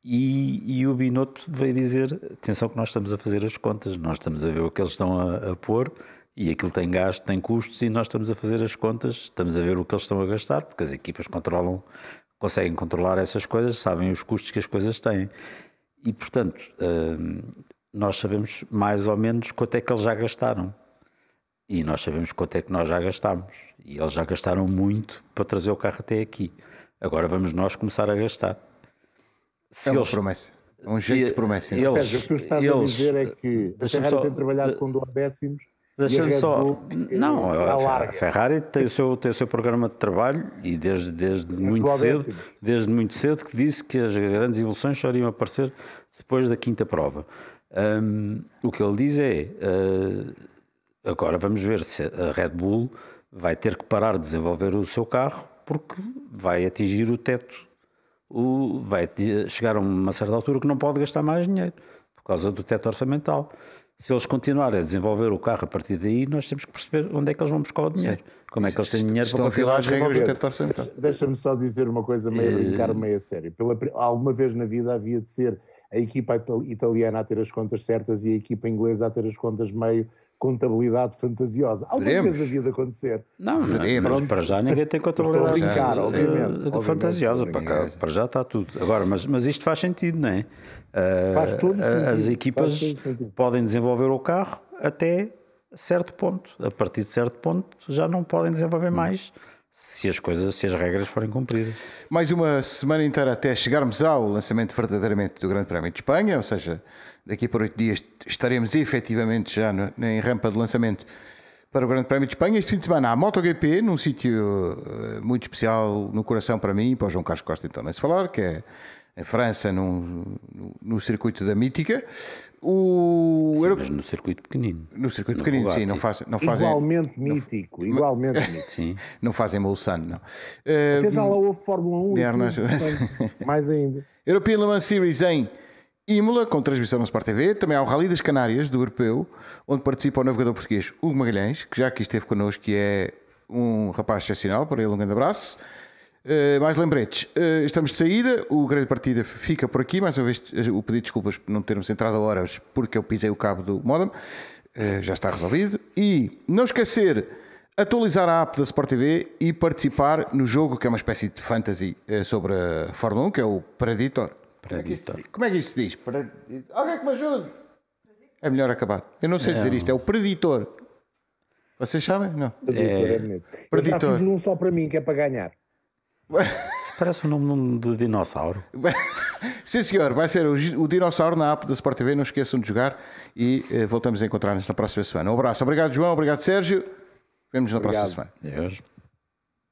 D: E, e, o Binotto veio dizer: atenção, que nós estamos a fazer as contas, nós estamos a ver o que eles estão a, a pôr e aquilo tem gasto, tem custos, e nós estamos a fazer as contas, estamos a ver o que eles estão a gastar, porque as equipas controlam, conseguem controlar essas coisas, sabem os custos que as coisas têm. E portanto, hum, nós sabemos mais ou menos quanto é que eles já gastaram. E nós sabemos quanto é que nós já gastámos. E eles já gastaram muito para trazer o carro até aqui. Agora vamos nós começar a gastar.
B: Se é uma eles... promessa. É um jeito de promessa. Eles,
C: Ou seja, o que tu estás eles, a dizer é que a Ferrari só, tem trabalhado com duodécimos
D: Deixa-me só. Não, a, a Ferrari tem o, seu, tem o seu programa de trabalho e desde, desde muito cedo, desde muito cedo que disse que as grandes evoluções só iriam aparecer depois da quinta prova. Um, o que ele diz é uh, agora vamos ver se a Red Bull vai ter que parar de desenvolver o seu carro porque vai atingir o teto, o, vai chegar a uma certa altura que não pode gastar mais dinheiro por causa do teto orçamental. Se eles continuarem a desenvolver o carro a partir daí, nós temos que perceber onde é que eles vão buscar o dinheiro. Sim. Como é que eles têm dinheiro
B: Estão para continuar a regras.
C: Deixa-me só dizer uma coisa meio uh... brincar, meio a sério. Pela, alguma vez na vida havia de ser a equipa italiana a ter as contas certas e a equipa inglesa a ter as contas meio contabilidade fantasiosa. Alguma Veremos. vez havia de acontecer.
D: Não, não para já ninguém tem contabilidade brincar, já, obviamente, fantasiosa. Para, para, já está tudo. Agora, mas, mas isto faz sentido, não é?
C: Uh, faz todo sentido.
D: As equipas podem desenvolver o carro até certo ponto. A partir de certo ponto já não podem desenvolver hum. mais se as coisas, se as regras forem cumpridas.
B: Mais uma semana inteira até chegarmos ao lançamento verdadeiramente do Grande Prémio de Espanha, ou seja, daqui por oito dias estaremos efetivamente já no, em rampa de lançamento para o Grande Prémio de Espanha. Este fim de semana há MotoGP, num sítio uh, muito especial no coração para mim para o João Carlos Costa, então, nem se falar, que é em França, no, no, circuito da Mítica.
D: O sim, mas no circuito pequenino.
B: No circuito no pequenino, sim, não, faz, não fazem.
C: Igualmente mítico, igualmente *laughs* mítico.
D: Sim.
B: Não fazem Mulsanne, não.
C: Até já lá houve Fórmula 1 e tudo, *laughs* mais ainda.
B: European Le Mans Series em Imola, com transmissão no Sport TV. Também há o Rally das Canárias, do Europeu, onde participa o navegador português Hugo Magalhães, que já aqui esteve connosco, que é um rapaz excepcional, para ele um grande abraço. Uh, mais lembretes, uh, estamos de saída, o grande partida fica por aqui, mais uma vez o pedido de desculpas por não termos entrado a horas porque eu pisei o cabo do modem, uh, já está resolvido. E não esquecer, atualizar a app da Sport TV e participar no jogo que é uma espécie de fantasy sobre a Fórmula 1, que é o Preditor.
D: Preditor.
B: Como é que isto se diz? Alguém que me ajude? É melhor acabar. Eu não sei dizer isto, é o Preditor. Vocês sabem? Não.
C: Preditor é, é bonito. Eu já fiz um só para mim, que é para ganhar.
D: Isso parece o nome de dinossauro. *laughs*
B: Sim, senhor, vai ser o, o, dinossauro na app da Sport TV. Não esqueçam de jogar e eh, voltamos a encontrar-nos na próxima semana. Um abraço. Obrigado, João. Obrigado, Sérgio. Vemos na obrigado. próxima semana.
D: Deus.